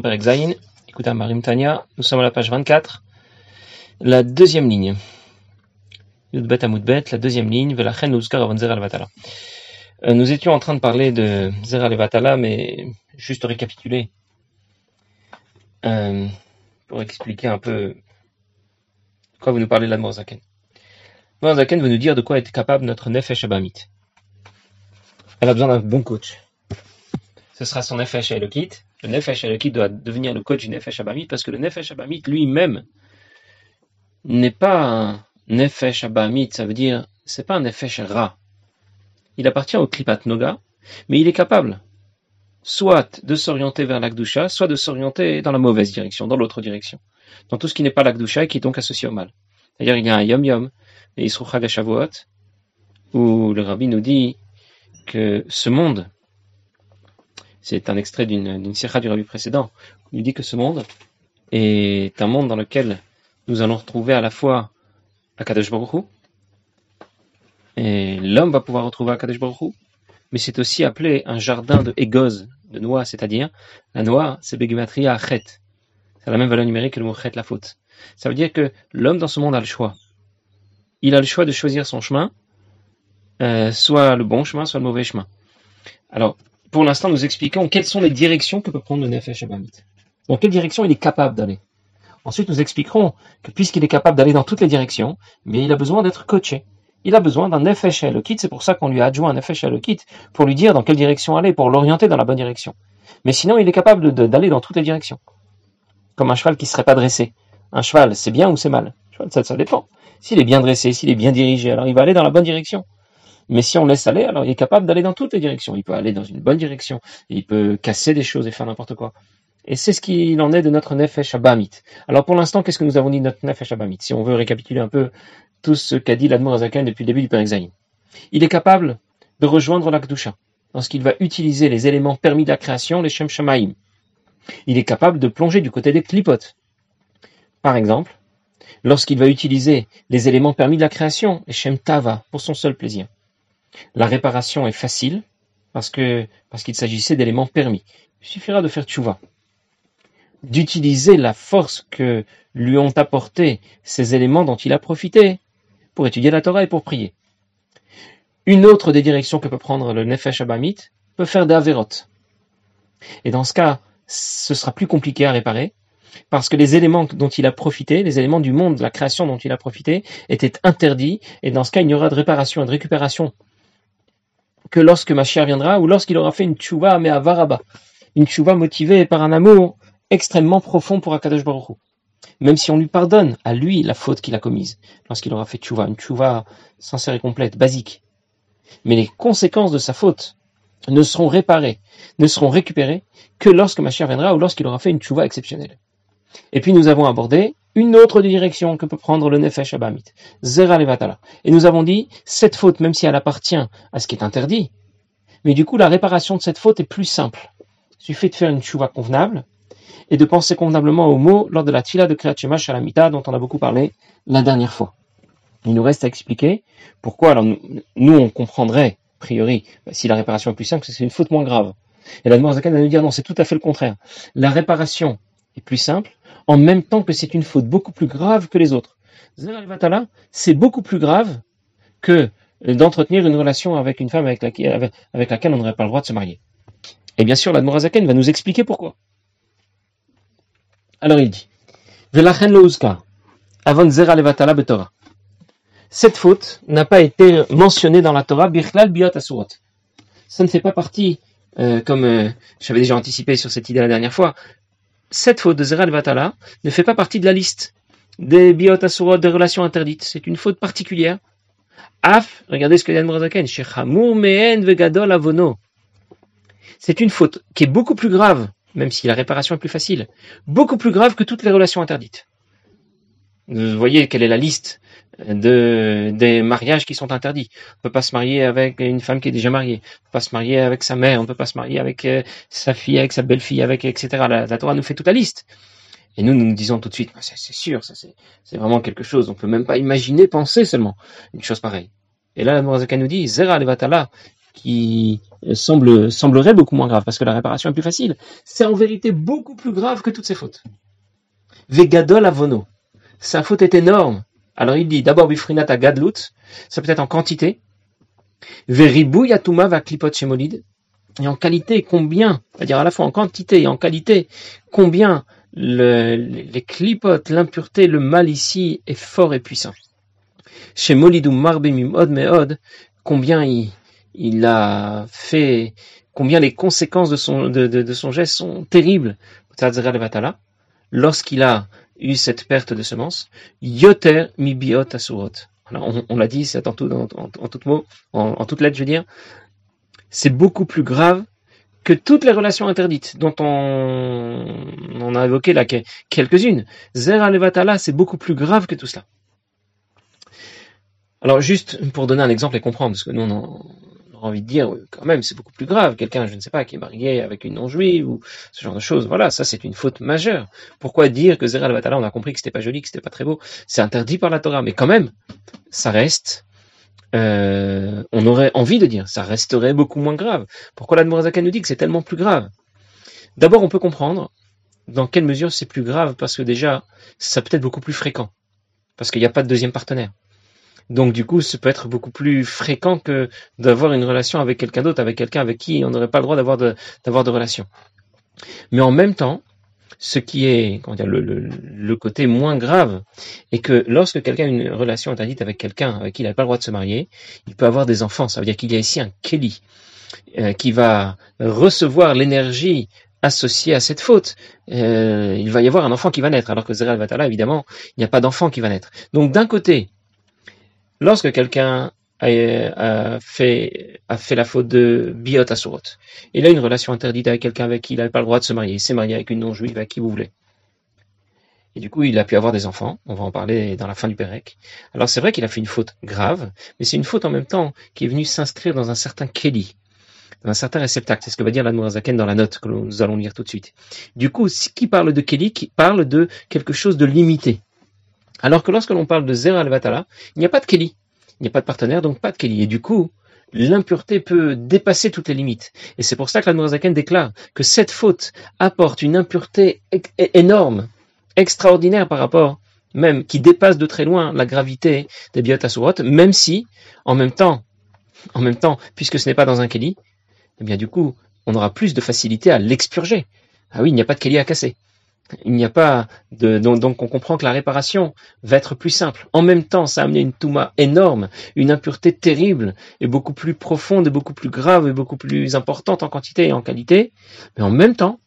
Écoutez Marim Tania, nous sommes à la page 24, la deuxième ligne. Yudbet la deuxième ligne, Velachen Avon Zera Levatala. Euh, Nous étions en train de parler de Zera Levatala, mais juste récapituler, euh, pour expliquer un peu de quoi vous nous parlez de la Morzaken. Morzaken veut nous dire de quoi est capable notre Nefesh Abamit. Elle a besoin d'un bon coach. Ce sera son Nefesh Elokit. Le Nefesh Elokit doit devenir le coach du Nefesh Abamit parce que le Nefesh Abamit lui-même n'est pas un Nefesh Abamit, ça veut dire, c'est pas un Nefesh Ra. Il appartient au Klipat Noga, mais il est capable soit de s'orienter vers l'Akdusha, soit de s'orienter dans la mauvaise direction, dans l'autre direction, dans tout ce qui n'est pas l'Akdusha et qui est donc associé au mal. D'ailleurs, il y a un Yom Yom, et Shavuot, où le Rabbi nous dit que ce monde, c'est un extrait d'une sirah du Rabbi précédent, il dit que ce monde est un monde dans lequel nous allons retrouver à la fois Akadosh et l'homme va pouvoir retrouver Akadosh mais c'est aussi appelé un jardin de égoz, de noix, c'est-à-dire la noix, c'est Begematria Achet. C'est la même valeur numérique que le mot Chet, la faute. Ça veut dire que l'homme dans ce monde a le choix. Il a le choix de choisir son chemin, euh, soit le bon chemin, soit le mauvais chemin. Alors, pour l'instant, nous expliquons quelles sont les directions que peut prendre le Nefesh Abamit. Dans quelle direction il est capable d'aller. Ensuite, nous expliquerons que puisqu'il est capable d'aller dans toutes les directions, mais il a besoin d'être coaché. Il a besoin d'un Nefesh Elokit, c'est pour ça qu'on lui a adjoint un Nefesh Elokit, pour lui dire dans quelle direction aller, pour l'orienter dans la bonne direction. Mais sinon, il est capable d'aller dans toutes les directions. Comme un cheval qui serait pas dressé. Un cheval, c'est bien ou c'est mal? Ça dépend. S'il est bien dressé, s'il est bien dirigé, alors il va aller dans la bonne direction. Mais si on laisse aller, alors il est capable d'aller dans toutes les directions. Il peut aller dans une bonne direction. Il peut casser des choses et faire n'importe quoi. Et c'est ce qu'il en est de notre Nefesh Abamit. Alors pour l'instant, qu'est-ce que nous avons dit de notre Nefesh Abamit Si on veut récapituler un peu tout ce qu'a dit l'Admor Azaken depuis le début du Père. Il est capable de rejoindre l'Akdusha lorsqu'il va utiliser les éléments permis de la création, les Shem Shamaim. Il est capable de plonger du côté des Klipot. Par exemple, lorsqu'il va utiliser les éléments permis de la création, les Shem Tava, pour son seul plaisir. La réparation est facile parce qu'il s'agissait d'éléments permis. Il suffira de faire tchouva, d'utiliser la force que lui ont apporté ces éléments dont il a profité pour étudier la Torah et pour prier. Une autre des directions que peut prendre le Nefesh Abamit peut faire des. Et dans ce cas, ce sera plus compliqué à réparer parce que les éléments dont il a profité, les éléments du monde, de la création dont il a profité, étaient interdits et dans ce cas, il n'y aura de réparation et de récupération que lorsque Mashiach viendra ou lorsqu'il aura fait une tchouva mais à Varaba, une tchouva motivée par un amour extrêmement profond pour Akadosh Baruch. Même si on lui pardonne à lui la faute qu'il a commise, lorsqu'il aura fait tchouva, une tchouva sincère et complète, basique. Mais les conséquences de sa faute ne seront réparées, ne seront récupérées que lorsque Mashiach viendra ou lorsqu'il aura fait une tchouva exceptionnelle. Et puis nous avons abordé une autre direction que peut prendre le Nefesh Abamit, Zera Levatala. Et nous avons dit, cette faute, même si elle appartient à ce qui est interdit, mais du coup la réparation de cette faute est plus simple. Il suffit de faire une tchouva convenable et de penser convenablement aux mots lors de la tfila de Kriyat Shalamita dont on a beaucoup parlé la dernière fois. Il nous reste à expliquer pourquoi, alors nous, on comprendrait, a priori, bah, si la réparation est plus simple, c'est une faute moins grave. Et la Zakan va nous dire non, c'est tout à fait le contraire. La réparation est plus simple, en même temps que c'est une faute beaucoup plus grave que les autres. C'est beaucoup plus grave que d'entretenir une relation avec une femme avec laquelle, on n'aurait pas le droit de se marier. Et bien sûr, l'Admorazaken va nous expliquer pourquoi. Alors il dit. Cette faute n'a pas été mentionnée dans la Torah, bichlal biot asurot. Ça ne fait pas partie, euh, comme euh, j'avais déjà anticipé sur cette idée la dernière fois, cette faute de zera levatala ne fait pas partie de la liste des biot asurot, des relations interdites. C'est une faute particulière. Af, regardez ce que dit mehen vegadol avono. C'est une faute qui est beaucoup plus grave même si la réparation est plus facile, beaucoup plus grave que toutes les relations interdites. Vous voyez quelle est la liste de, des mariages qui sont interdits. On ne peut pas se marier avec une femme qui est déjà mariée. On ne peut pas se marier avec sa mère. On ne peut pas se marier avec euh, sa fille, avec sa belle-fille, avec etc. La, Torah nous fait toute la liste. Et nous, nous disons tout de suite, c'est, sûr, c'est, vraiment quelque chose. On peut même pas imaginer, penser seulement une chose pareille. Et là, la Morazaka nous dit, Zera levatala, qui semble, semblerait beaucoup moins grave parce que la réparation est plus facile. C'est en vérité beaucoup plus grave que toutes ces fautes. Vegadol avono. Sa faute est énorme. Alors il dit d'abord bifrinata gadlut, ça peut être en quantité. Va klipot shemolid. Et en qualité, combien, c'est-à-dire à la fois en quantité et en qualité, combien le, les clipotes, l'impureté, le mal ici est fort et puissant. Chez Molidou Marbimim Od Meod, combien il, a fait, combien les conséquences de son geste sont terribles. Lorsqu'il a eu cette perte de semences, Yoter Mibiot Asurot. On, on l'a dit, c'est en tout, en, en, tout mot, en, toute lettre, je veux dire, c'est beaucoup plus grave que toutes les relations interdites dont on, on a évoqué là quelques-unes. Zera Levatala, c'est beaucoup plus grave que tout cela. Alors juste pour donner un exemple et comprendre, parce que nous on, a envie de dire quand même c'est beaucoup plus grave. Quelqu'un, je ne sais pas, qui est marié avec une non-juive ou ce genre de choses, voilà, ça c'est une faute majeure. Pourquoi dire que Zera Levatala, on a compris que c'était pas joli, que c'était pas très beau, c'est interdit par la Torah, mais quand même, ça reste euh, on aurait envie de dire, ça resterait beaucoup moins grave. Pourquoi la l'Admorazaka nous dit que c'est tellement plus grave? D'abord, on peut comprendre dans quelle mesure c'est plus grave, parce que déjà, ça peut être beaucoup plus fréquent, parce qu'il n'y a pas de deuxième partenaire. Donc du coup, ça peut être beaucoup plus fréquent que d'avoir une relation avec quelqu'un d'autre, avec quelqu'un avec qui on n'aurait pas le droit d'avoir de, d'avoir de relation. Mais en même temps, ce qui est comment dire, le, le, côté moins grave est que lorsque quelqu'un a une relation interdite avec quelqu'un avec qui il n'a pas le droit de se marier, il peut avoir des enfants. Ça veut dire qu'il y a ici un Kelly euh, qui va recevoir l'énergie associée à cette faute. Euh, il va y avoir un enfant qui va naître, alors que Zera Vatala, évidemment, il n'y a pas d'enfant qui va naître. Donc d'un côté, lorsque quelqu'un a, fait, a fait la faute de biot asurot. Il a une relation interdite avec quelqu'un avec qui il n'avait pas le droit de se marier. Il s'est marié avec une non-juive avec qui vous voulez. Et du coup, il a pu avoir des enfants. On va en parler dans la fin du Pérec. Alors c'est vrai qu'il a fait une faute grave, mais c'est une faute en même temps qui est venue s'inscrire dans un certain Kelly, dans un certain réceptacle. C'est ce que va dire la Zaken dans la note que nous allons lire tout de suite. Du coup, qui parle de Kelly, qui parle de quelque chose de limité. Alors que lorsque l'on parle de Zera al-Vatala, il n'y a pas de Kelly il n'y a pas de partenaire, donc pas de Keli. Et du coup, l'impureté peut dépasser toutes les limites. Et c'est pour ça que la déclare que cette faute apporte une impureté énorme, extraordinaire par rapport même, qui dépasse de très loin la gravité des biotasurot, même si, en même temps, en même temps, puisque ce n'est pas dans un Keli, eh bien du coup, on aura plus de facilité à l'expurger. Ah oui, il n'y a pas de Keli à casser il n'y a pas de donc, on comprend que la réparation va être plus simple. En même temps, ça a amené une touma énorme, une impureté terrible et beaucoup plus profonde et beaucoup plus grave et beaucoup plus importante en quantité et en qualité. Mais en même temps,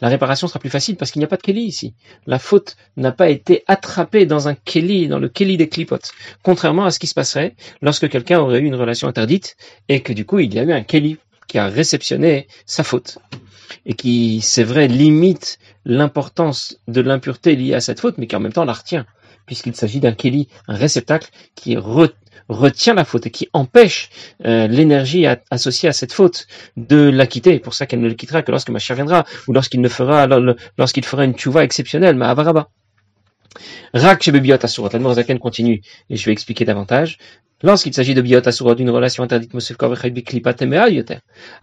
la réparation sera plus facile parce qu'il n'y a pas de Kelly ici. La faute n'a pas été attrapée dans un Kelly, dans le Kelly des clipotes. Contrairement à ce qui se passerait lorsque quelqu'un aurait eu une relation interdite et que du coup il y a eu un Kelly qui a réceptionné sa faute et qui, c'est vrai, limite l'importance de l'impureté liée à cette faute, mais qui en même temps la retient, puisqu'il s'agit d'un keli, un réceptacle qui retient la faute et qui empêche euh, l'énergie associée à cette faute de la quitter. Pour ça qu'elle ne le quittera que lorsque Machia viendra ou lorsqu'il ne fera lorsqu'il fera une tchouva exceptionnelle, mais avaraba. Rak chez Bebiot Asurat. La continue et je vais expliquer davantage. Lorsqu'il s'agit de biot asura d'une relation interdite,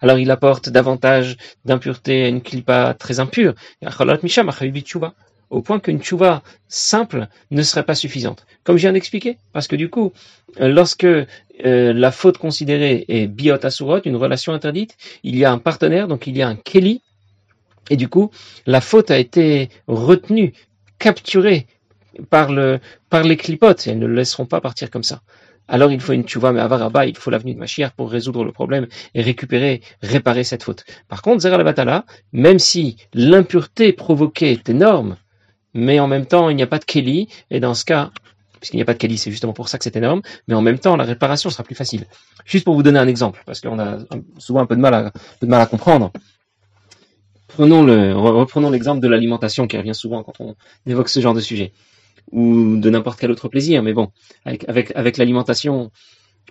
alors il apporte davantage d'impureté à une klipa très impure, au point qu'une tchouva simple ne serait pas suffisante. Comme je viens d'expliquer, parce que du coup, lorsque euh, la faute considérée est biot asurot, une relation interdite, il y a un partenaire, donc il y a un keli, et du coup, la faute a été retenue, capturée par, le, par les clipotes, elles ne le laisseront pas partir comme ça alors il faut une tchouva, mais avaraba, il faut l'avenue de Mashiach pour résoudre le problème et récupérer, réparer cette faute. Par contre, Zera Batala, même si l'impureté provoquée est énorme, mais en même temps il n'y a pas de Kelly, et dans ce cas, puisqu'il n'y a pas de Kelly, c'est justement pour ça que c'est énorme, mais en même temps la réparation sera plus facile. Juste pour vous donner un exemple, parce qu'on a souvent un peu de mal à, de mal à comprendre. Prenons reprenons l'exemple de l'alimentation qui revient souvent quand on évoque ce genre de sujet ou de n'importe quel autre plaisir. Mais bon, avec, l'alimentation,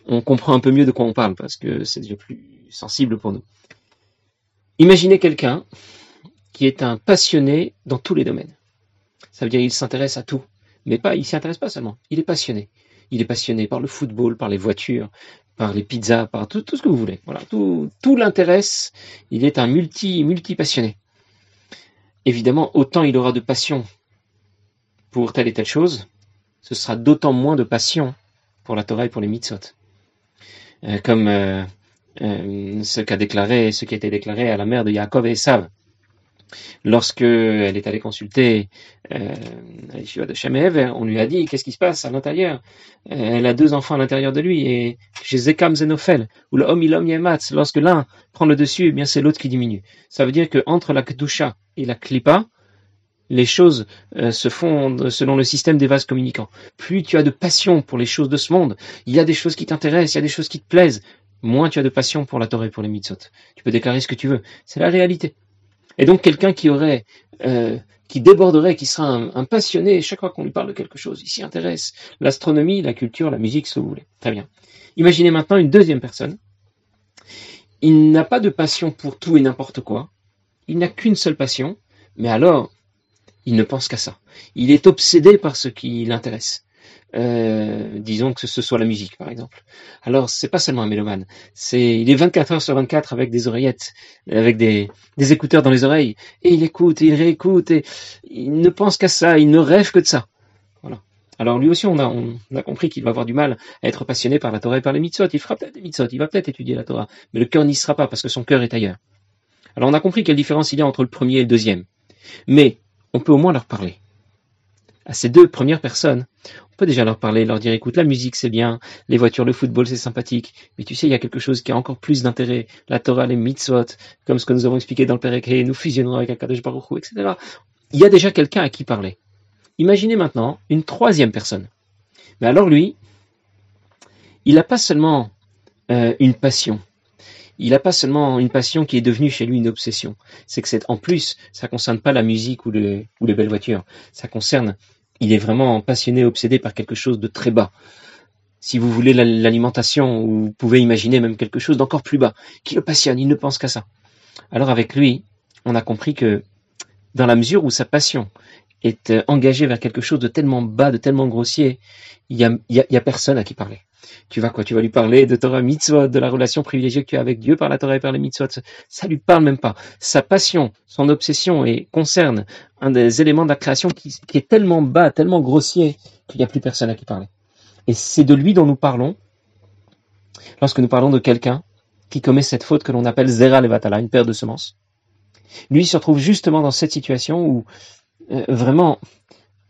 on comprend un peu mieux de quoi on parle parce que c'est déjà plus sensible pour nous. Imaginez quelqu'un qui est un passionné dans tous les domaines. Ça veut dire qu'il s'intéresse à tout. Mais pas, il s'y intéresse pas seulement. Il est passionné. Il est passionné par le football, par les voitures, par les pizzas, par tout, ce que vous voulez. Voilà, tout, tout l'intéresse. Il est un multi, multi passionné. Évidemment, autant il aura de passion pour telle et telle chose, ce sera d'autant moins de passion pour la Torah et pour les mitzvot. Euh, comme euh, euh, ce qu'a déclaré, ce qui a été déclaré à la mère de Yaakov et Esav lorsque elle est allée consulter euh, de Shemev, on lui a dit qu'est-ce qui se passe à l'intérieur? Elle a deux enfants à l'intérieur de lui et chez Zekam Zenofel, ou le Om Ilom Yematz, lorsque l'un prend le dessus, eh bien c'est l'autre qui diminue. Ça veut dire que entre la Kedusha et la Klipa, les choses euh, se font selon le système des vases communicants. Plus tu as de passion pour les choses de ce monde, il y a des choses qui t'intéressent, il y a des choses qui te plaisent, moins tu as de passion pour la Torah et pour les mitzvot. Tu peux déclarer ce que tu veux. C'est la réalité. Et donc quelqu'un qui aurait, euh, qui déborderait, qui sera un, passionné, chaque fois qu'on lui parle de quelque chose, il s'y intéresse. L'astronomie, la culture, la musique, ce que vous voulez. Très bien. Imaginez maintenant une deuxième personne. Il n'a pas de passion pour tout et n'importe quoi. Il n'a qu'une seule passion, mais alors, il ne pense qu'à ça. Il est obsédé par ce qui l'intéresse. Euh, disons que ce soit la musique par exemple. Alors c'est pas seulement un mélomane, c'est il est 24 heures sur 24 avec des oreillettes, avec des, écouteurs dans les oreilles, et il écoute, et il réécoute, et il ne pense qu'à ça, il ne rêve que de ça. Voilà. Alors lui aussi, on a, on a compris qu'il va avoir du mal à être passionné par la Torah et par les mitzvot. Il fera peut-être des mitzvot, il va peut-être étudier la Torah, mais le cœur n'y sera pas parce que son cœur est ailleurs. Alors on a compris quelle différence il y a entre le premier et le deuxième. Mais on peut au moins leur parler à ces deux premières personnes, on peut déjà leur parler, leur dire écoute, la musique c'est bien, les voitures, le football c'est sympathique, mais tu sais, il y a quelque chose qui a encore plus d'intérêt, la Torah, les mitzvot, comme ce que nous avons expliqué dans le Perek, nous fusionnons avec Akadosh Baruch Hu, etc. Il y a déjà quelqu'un à qui parler. Imaginez maintenant une troisième personne. Mais alors lui, il n'a pas seulement euh, une passion, il n'a pas seulement une passion qui est devenue chez lui une obsession. C'est que c'est en plus, ça concerne pas la musique ou, ou les belles voitures. Ça concerne il est vraiment passionné, obsédé par quelque chose de très bas. Si vous voulez l'alimentation, vous pouvez imaginer même quelque chose d'encore plus bas, qui le passionne, il ne pense qu'à ça. Alors avec lui, on a compris que dans la mesure où sa passion est euh, engagée vers quelque chose de tellement bas, de tellement grossier, il y a, y a personne à qui parler. Tu vas quoi? Tu vas lui parler de Torah mitzvot, de la relation privilégiée que tu as avec Dieu par la Torah et par les mitzvot? Ça lui parle même pas. Sa passion, son obsession et concerne un des éléments de la création qui, est tellement bas, tellement grossier qu'il n'y a plus personne à qui parler. Et c'est de lui dont nous parlons lorsque nous parlons de quelqu'un qui commet cette faute que l'on appelle Zera Levatala, une paire de semences. Lui se retrouve justement dans cette situation où euh, vraiment,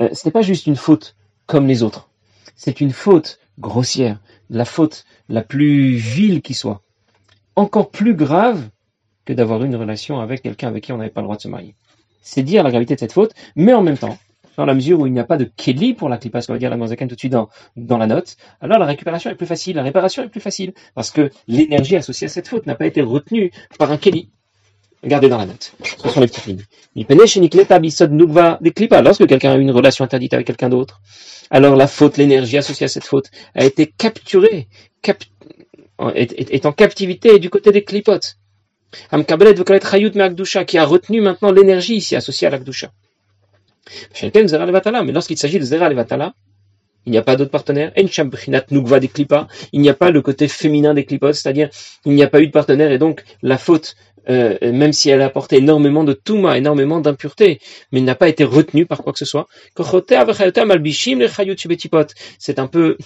euh, ce n'est pas juste une faute comme les autres. C'est une faute grossière, la faute la plus vile qui soit, encore plus grave que d'avoir une relation avec quelqu'un avec qui on n'avait pas le droit de se marier. C'est dire la gravité de cette faute, mais en même temps, dans la mesure où il n'y a pas de kelly pour la clipa, ce qu'on va dire la Mozaken tout de suite dans, dans la note, alors la récupération est plus facile, la réparation est plus facile, parce que l'énergie associée à cette faute n'a pas été retenue par un kelly. Regardez dans la note. Ce sont les petites lignes. Lorsque quelqu'un a eu une relation interdite avec quelqu'un d'autre, alors la faute, l'énergie associée à cette faute a été capturée, est, en captivité du côté des clipotes. qui a retenu maintenant l'énergie ici associée à l'akdusha. Mais lorsqu'il s'agit de Zera Levatala, il n'y a pas d'autre partenaire. Il n'y a pas le côté féminin des clipotes, c'est-à-dire il n'y a pas eu de partenaire et donc la faute euh, même si elle a apporté énormément de touma, énormément d'impureté, mais n'a pas été retenue par quoi que ce soit. C'est un peu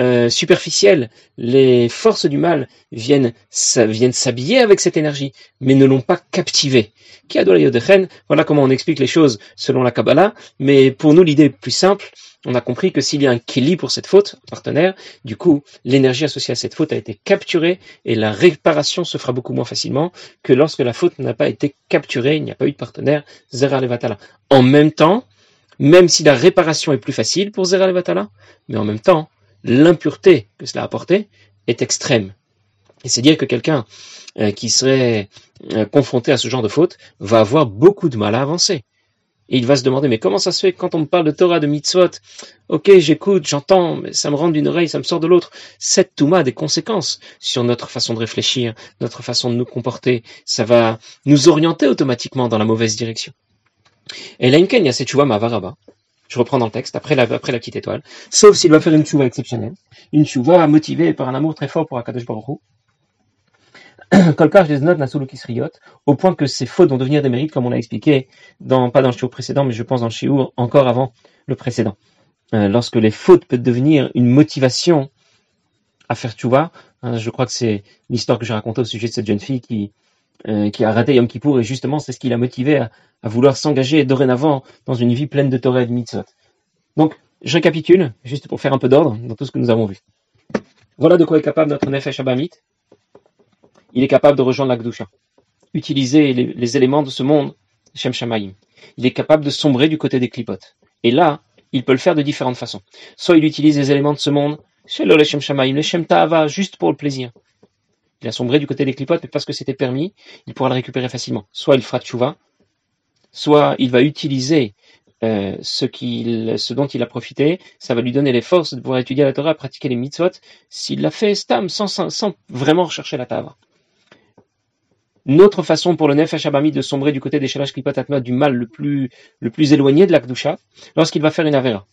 euh, superficiel. Les forces du mal viennent, viennent s'habiller avec cette énergie, mais ne l'ont pas captivée. Voilà comment on explique les choses selon la Kabbalah, mais pour nous l'idée plus simple, on a compris que s'il y a un kili pour cette faute, partenaire, du coup, l'énergie associée à cette faute a été capturée et la réparation se fera beaucoup moins facilement que lorsque la faute n'a pas été capturée, il n'y a pas eu de partenaire, Zera Levatala. En même temps, même si la réparation est plus facile pour Zera Levatala, mais en même temps, l'impureté que cela a apporté est extrême. Et c'est dire que quelqu'un euh, qui serait euh, confronté à ce genre de faute va avoir beaucoup de mal à avancer. Et il va se demander, mais comment ça se fait quand on me parle de Torah, de mitzvot Ok, j'écoute, j'entends, mais ça me rentre d'une oreille, ça me sort de l'autre. Cette Touma a des conséquences sur notre façon de réfléchir, notre façon de nous comporter. Ça va nous orienter automatiquement dans la mauvaise direction. Et là, il y a cette Mavaraba, Je reprends dans le texte, après la, petite étoile. Sauf s'il va faire une chouva exceptionnelle. Une chouva motivée par un amour très fort pour Akadosh Baruch. Kolkar des notes riot, au point que ces fautes vont devenir des mérites, comme on l'a expliqué, dans, pas dans le shiur précédent, mais je pense dans le shiur encore avant le précédent. Euh, lorsque les fautes peuvent devenir une motivation à faire tchouva, hein, je crois que c'est l'histoire que j'ai racontée au sujet de cette jeune fille qui, euh, qui a raté Yom Kippour, et justement, c'est ce qui l'a motivé à, vouloir s'engager dorénavant dans une vie pleine de Torah et de mitzvot. Donc, je récapitule, juste pour faire un peu d'ordre dans tout ce que nous avons vu. Voilà de quoi est capable notre Nefesh Abamit, il est capable de rejoindre la Gdusha, utiliser les, éléments de ce monde, Shem Shamaim. Il est capable de sombrer du côté des clipotes. Et là, il peut le faire de différentes façons. Soit il utilise les éléments de ce monde, Shem Shamaim, le Shem Ta'ava, juste pour le plaisir. Il a sombré du côté des clipotes, mais parce que c'était permis, il pourra le récupérer facilement. Soit il fera tchouva, soit il va utiliser euh, ce, dont il a profité, ça va lui donner les forces de pouvoir étudier la Torah, pratiquer les mitzvot, s'il l'a fait stam, sans, vraiment rechercher la Tava. Une autre façon pour le Nefesh Abami de sombrer du côté des Shalash Klipot Atma, du mal le plus, éloigné de la Kdusha, lorsqu'il va faire une Avera.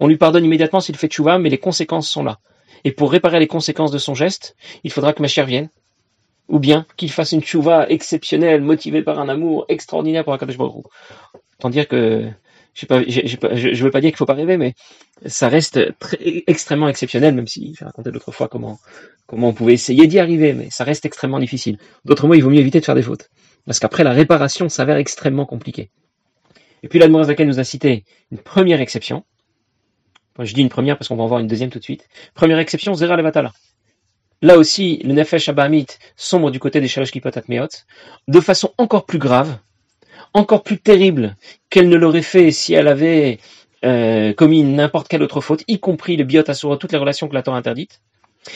On lui pardonne immédiatement s'il fait tchouva, mais les conséquences sont là. Et pour réparer les conséquences de son geste, il faudra que Mashiach vienne, ou bien qu'il fasse une tchouva exceptionnelle, motivée par un amour extraordinaire pour Akadosh Baruch Tant dire que je ne veux pas dire qu'il faut pas rêver, mais ça reste très, extrêmement exceptionnel, même si j'ai raconté l'autre fois comment, on pouvait essayer d'y arriver, mais ça reste extrêmement difficile. D'autres mots, il vaut mieux éviter de faire des fautes. Parce qu'après, la réparation s'avère extrêmement compliquée. Et puis l'Admorazaka nous a cité une première exception. Je dis une première parce qu'on va en voir une deuxième tout de suite. Première exception, Zera Levatala. Là aussi, le Nefesh Abahamit sombre du côté des Shalosh Kipotat Meot, de façon encore plus grave, encore plus terrible qu'elle ne l'aurait fait si elle avait euh, commis n'importe quelle autre faute, y compris le biot asura, toutes les relations que la Torah interdite.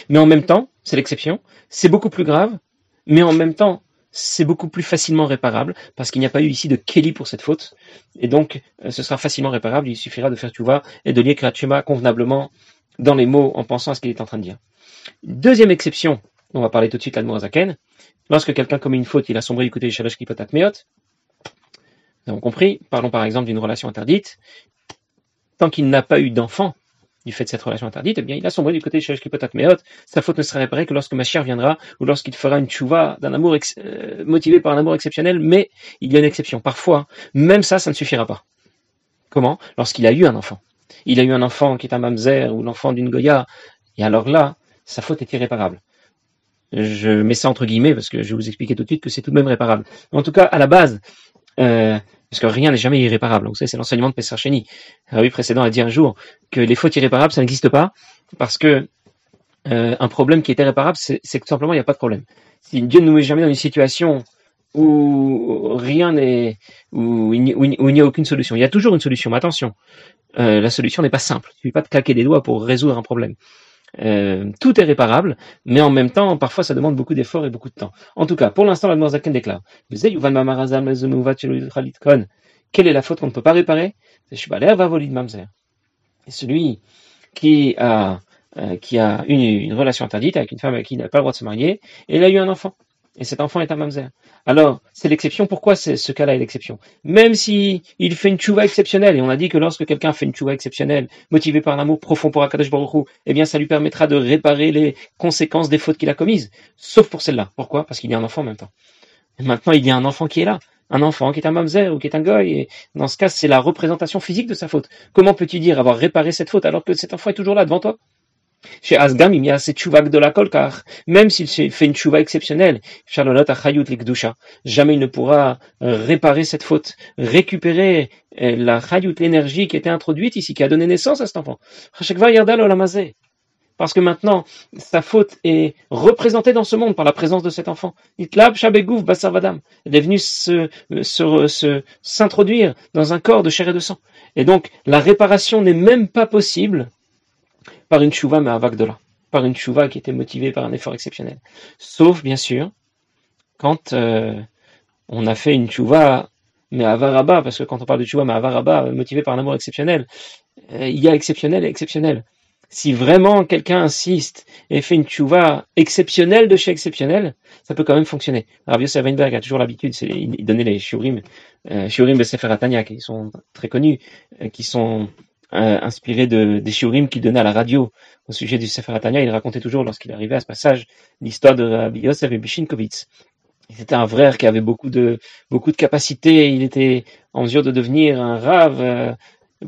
Mais en même temps, c'est l'exception, c'est beaucoup plus grave, mais en même temps, c'est beaucoup plus facilement réparable, parce qu'il n'y a pas eu ici de Kelly pour cette faute, et donc euh, ce sera facilement réparable, il suffira de faire vois et de lire Krachema convenablement dans les mots en pensant à ce qu'il est en train de dire. Deuxième exception, on va parler tout de suite à Zaken, lorsque quelqu'un commet une faute, il a sombré du côté du Shalash Kipotat Meot, nous avons compris, parlons par exemple d'une relation interdite, tant qu'il n'a pas eu d'enfant du fait de cette relation interdite, eh bien, il a sombré du côté de Shalosh Kipotat Meot. Sa faute ne sera réparée que lorsque Machir viendra ou lorsqu'il fera une chouva d'un amour euh, motivé par un amour exceptionnel, mais il y a une exception. Parfois, même ça, ça ne suffira pas. Comment? Lorsqu'il a eu un enfant. Il a eu un enfant qui est un mamzer ou l'enfant d'une Goya, et alors là, sa faute est irréparable. Je mets ça entre guillemets parce que je vais vous expliquer tout de suite que c'est tout de même réparable. En tout cas, à la base, euh, parce que rien n'est jamais irréparable. Savez, c'est l'enseignement de Pesacheni. oui précédent a dit un jour que les fautes irréparables, ça n'existe pas, parce que euh, un problème qui est irréparable, c'est que tout simplement, il n'y a pas de problème. Si Dieu ne nous met jamais dans une situation où rien n'est, où il n'y a aucune solution. Il y a toujours une solution, mais attention, euh, la solution n'est pas simple. Il ne suffit pas de claquer des doigts pour résoudre un problème. Euh, tout est réparable, mais en même temps, parfois, ça demande beaucoup d'efforts et beaucoup de temps. En tout cas, pour l'instant, la Zaken déclare Quelle est la faute qu'on ne peut pas réparer? C'est celui qui a, euh, qui a une, une, relation interdite avec une femme avec qui il n'a pas le droit de se marier, et il a eu un enfant. Et cet enfant est un mamzer. Alors, c'est l'exception. Pourquoi ce cas-là est l'exception? Même si il fait une tchouva exceptionnelle, et on a dit que lorsque quelqu'un fait une tchouva exceptionnelle, motivé par un amour profond pour Akadosh Baruch eh bien, ça lui permettra de réparer les conséquences des fautes qu'il a commises. Sauf pour celle-là. Pourquoi? Parce qu'il y a un enfant en même temps. Maintenant, il y a un enfant qui est là. Un enfant qui est un mamzer ou qui est un goy. Et dans ce cas, c'est la représentation physique de sa faute. Comment peux-tu dire avoir réparé cette faute alors que cet enfant est toujours là devant toi? Chez Asgam, il y a cette chouva de la car même s'il fait une chouva exceptionnelle, Charlotte Achayut jamais il ne pourra euh, réparer cette faute, récupérer euh, la chayut, l'énergie qui était introduite ici, qui a donné naissance à cet enfant. Parce que maintenant, sa faute est représentée dans ce monde par la présence de cet enfant. Itlab Shabegouf Basarvadam. Elle est venue s'introduire dans un corps de chair et de sang. Et donc, la réparation n'est même pas possible par une chouva mais là, par une chouva qui était motivée par un effort exceptionnel. Sauf, bien sûr, quand euh, on a fait une chouva mais avaraba, parce que quand on parle de chouva mais avaraba, motivé par un amour exceptionnel, euh, il y a exceptionnel et exceptionnel. si vraiment quelqu'un insiste et fait une tchouva exceptionnelle de chez exceptionnel, ça peut quand même fonctionner. Rabbi Yosef Weinberg a toujours l'habitude, il donnait les shiurim, euh, shiurim de Sefer Atania, qui sont très connus, euh, qui sont euh, inspirés de, des shiurim qu'il donnait à la radio au sujet du Sefer Atania. Il racontait toujours, lorsqu'il arrivait à ce passage, l'histoire de Rabbi Yosef et Bishinkovitz. C'était un frère qui avait beaucoup de beaucoup de capacités. Il était en mesure de devenir un rave. Euh,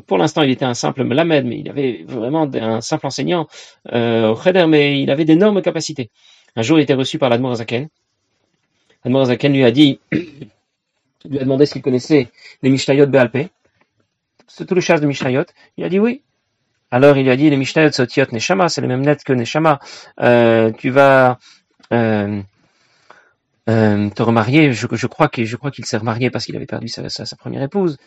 pour l'instant, il était un simple melamed, mais il avait vraiment un simple enseignant euh, au Cheder, mais il avait d'énormes capacités. Un jour, il était reçu par l'Admor Zaken. L'Admor Zaken lui a dit, lui a demandé s'il connaissait les Mishnayot Bealpe, c'est tout le chasse de Mishnayot. Il a dit oui. Alors il lui a dit les Mishnayot Sotiot Neshama, c'est les mêmes lettres que Neshama. Euh, tu vas euh, euh, te remarier. Je, crois qu'il s'est remarié parce qu'il avait perdu sa, sa, sa, première épouse.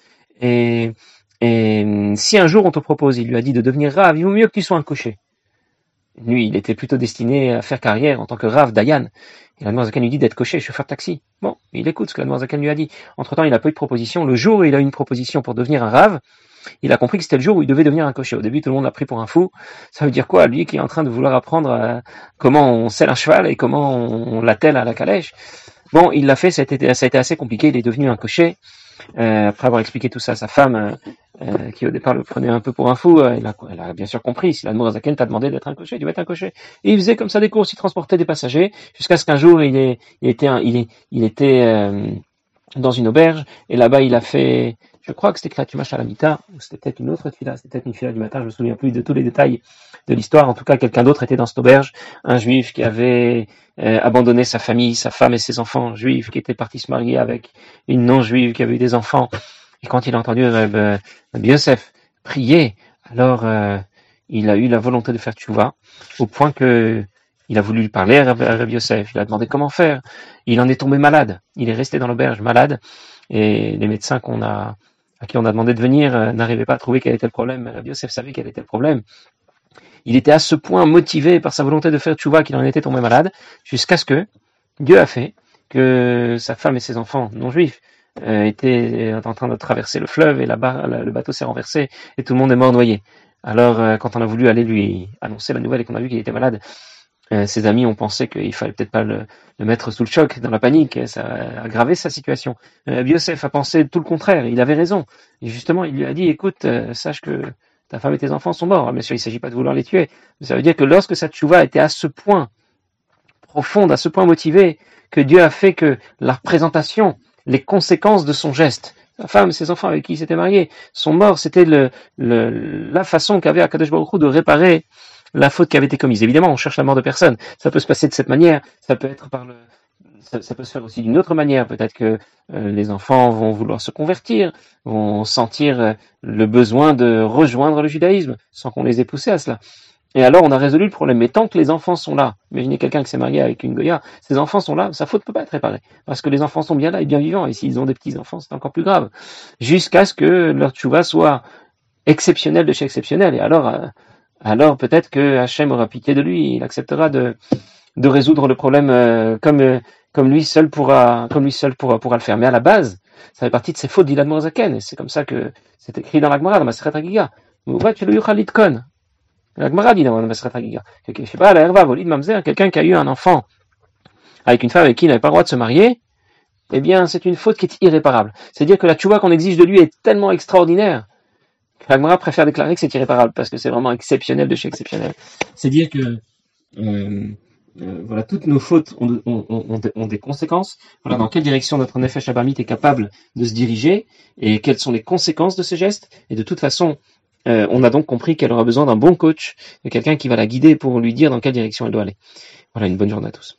Et, et si un jour on te propose, il lui a dit de devenir rave, il vaut mieux que tu sois un cocher. Lui, il était plutôt destiné à faire carrière en tant que rave Dayan. Et la Zaken lui dit d'être cocher, chauffeur de taxi. Bon, il écoute ce que la Zaken lui a dit. Entre-temps, il n'a pas eu de proposition. Le jour où il a eu une proposition pour devenir un rave, il a compris que c'était le jour où il devait devenir un cocher. Au début, tout le monde l'a pris pour un fou. Ça veut dire quoi Lui qui est en train de vouloir apprendre euh, comment on selle un cheval et comment on l'attelle à la calèche? Bon, il l'a fait, ça a été assez compliqué. Il est devenu un cocher. Euh, après avoir expliqué tout ça à sa femme, euh, euh, qui au départ le prenait un peu pour un fou, elle, a, bien sûr compris. Si la Zaken t'a demandé d'être un cocher, tu vas être un cocher. Et il faisait comme ça des courses, il transportait des passagers, jusqu'à ce qu'un jour il, était, dans une auberge, et là-bas il a fait, je crois que c'était Klatumash à la Mita, ou c'était peut-être une autre fila, c'était peut-être une fila du matin, je me souviens plus de tous les détails de l'histoire. En tout cas, quelqu'un d'autre était dans cette auberge, un juif qui avait euh, abandonné sa famille, sa femme et ses enfants, juif qui était parti se marier avec une non-juive qui avait eu des enfants. Et quand il a entendu Reb, euh, Yosef prier, alors euh, il a eu la volonté de faire tchouva, au point que il a voulu lui parler à Reb Yosef. Il a demandé comment faire. Il en est tombé malade. Il est resté dans l'auberge malade. Et les médecins qu'on a, à qui on a demandé de venir euh, n'arrivaient pas à trouver quel était le problème. Yosef savait quel était le problème. Il était à ce point motivé par sa volonté de faire tchouva qu'il en était tombé malade, jusqu'à ce que Dieu a fait que sa femme et ses enfants non juifs euh, était en train de traverser le fleuve et là-bas le bateau s'est renversé et tout le monde est mort noyé. Alors euh, quand on a voulu aller lui annoncer la nouvelle et qu'on a vu qu'il était malade, euh, ses amis ont pensé qu'il fallait peut-être pas le, le, mettre sous le choc, dans la panique, ça a aggravé sa situation. Euh, Biosef a pensé tout le contraire, il avait raison. Et justement, il lui a dit, écoute, euh, sache que ta femme et tes enfants sont morts. Bien sûr, il ne s'agit pas de vouloir les tuer. Mais ça veut dire que lorsque sa tchouva était à ce point profonde, à ce point motivée, que Dieu a fait que la représentation les conséquences de son geste. Sa femme ses enfants avec qui il s'était marié sont morts. C'était le, le, la façon qu'avait Akadosh Baruch de réparer la faute qui avait été commise. Évidemment, on cherche la mort de personne. Ça peut se passer de cette manière. Ça peut être par le, ça, peut se faire aussi d'une autre manière. Peut-être que euh, les enfants vont vouloir se convertir, vont sentir euh, le besoin de rejoindre le judaïsme sans qu'on les ait poussés à cela. Et alors, on a résolu le problème. Mais tant que les enfants sont là, imaginez quelqu'un qui s'est marié avec une Goya, ces enfants sont là, sa faute ne peut pas être réparée. Parce que les enfants sont bien là et bien vivants. Et s'ils ont des petits-enfants, c'est encore plus grave. Jusqu'à ce que leur tchouva soit exceptionnel de chez exceptionnel. Et alors, euh, alors peut-être que Hachem aura pitié de lui. Il acceptera de, de résoudre le problème euh, comme, euh, comme lui seul pourra, comme lui seul pourra, le faire. Mais à la base, ça fait partie de ses fautes d'Ilan Morzaken. Et c'est comme ça que c'est écrit dans la Gemara, dans Maseret Agiga. La Gemara dit dans Masret Hagiga, je sais pas, la Herva, Volid Mamzer, quelqu'un qui a eu un enfant avec une femme avec qui il n'avait pas le droit de se marier, eh bien, c'est une faute qui est irréparable. C'est-à-dire que la tchouva qu'on exige de lui est tellement extraordinaire Gemara préfère déclarer que c'est irréparable parce que c'est vraiment exceptionnel de chez exceptionnel. C'est-à-dire que euh, euh, voilà, toutes nos fautes ont, ont, ont, ont, des conséquences. Voilà, dans quelle direction notre Nefesh Abamit est capable de se diriger et quelles sont les conséquences de ces gestes. Et de toute façon, euh, on a donc compris qu'elle aura besoin d'un bon coach, de quelqu'un qui va la guider pour lui dire dans quelle direction elle doit aller. Voilà, une bonne journée à tous.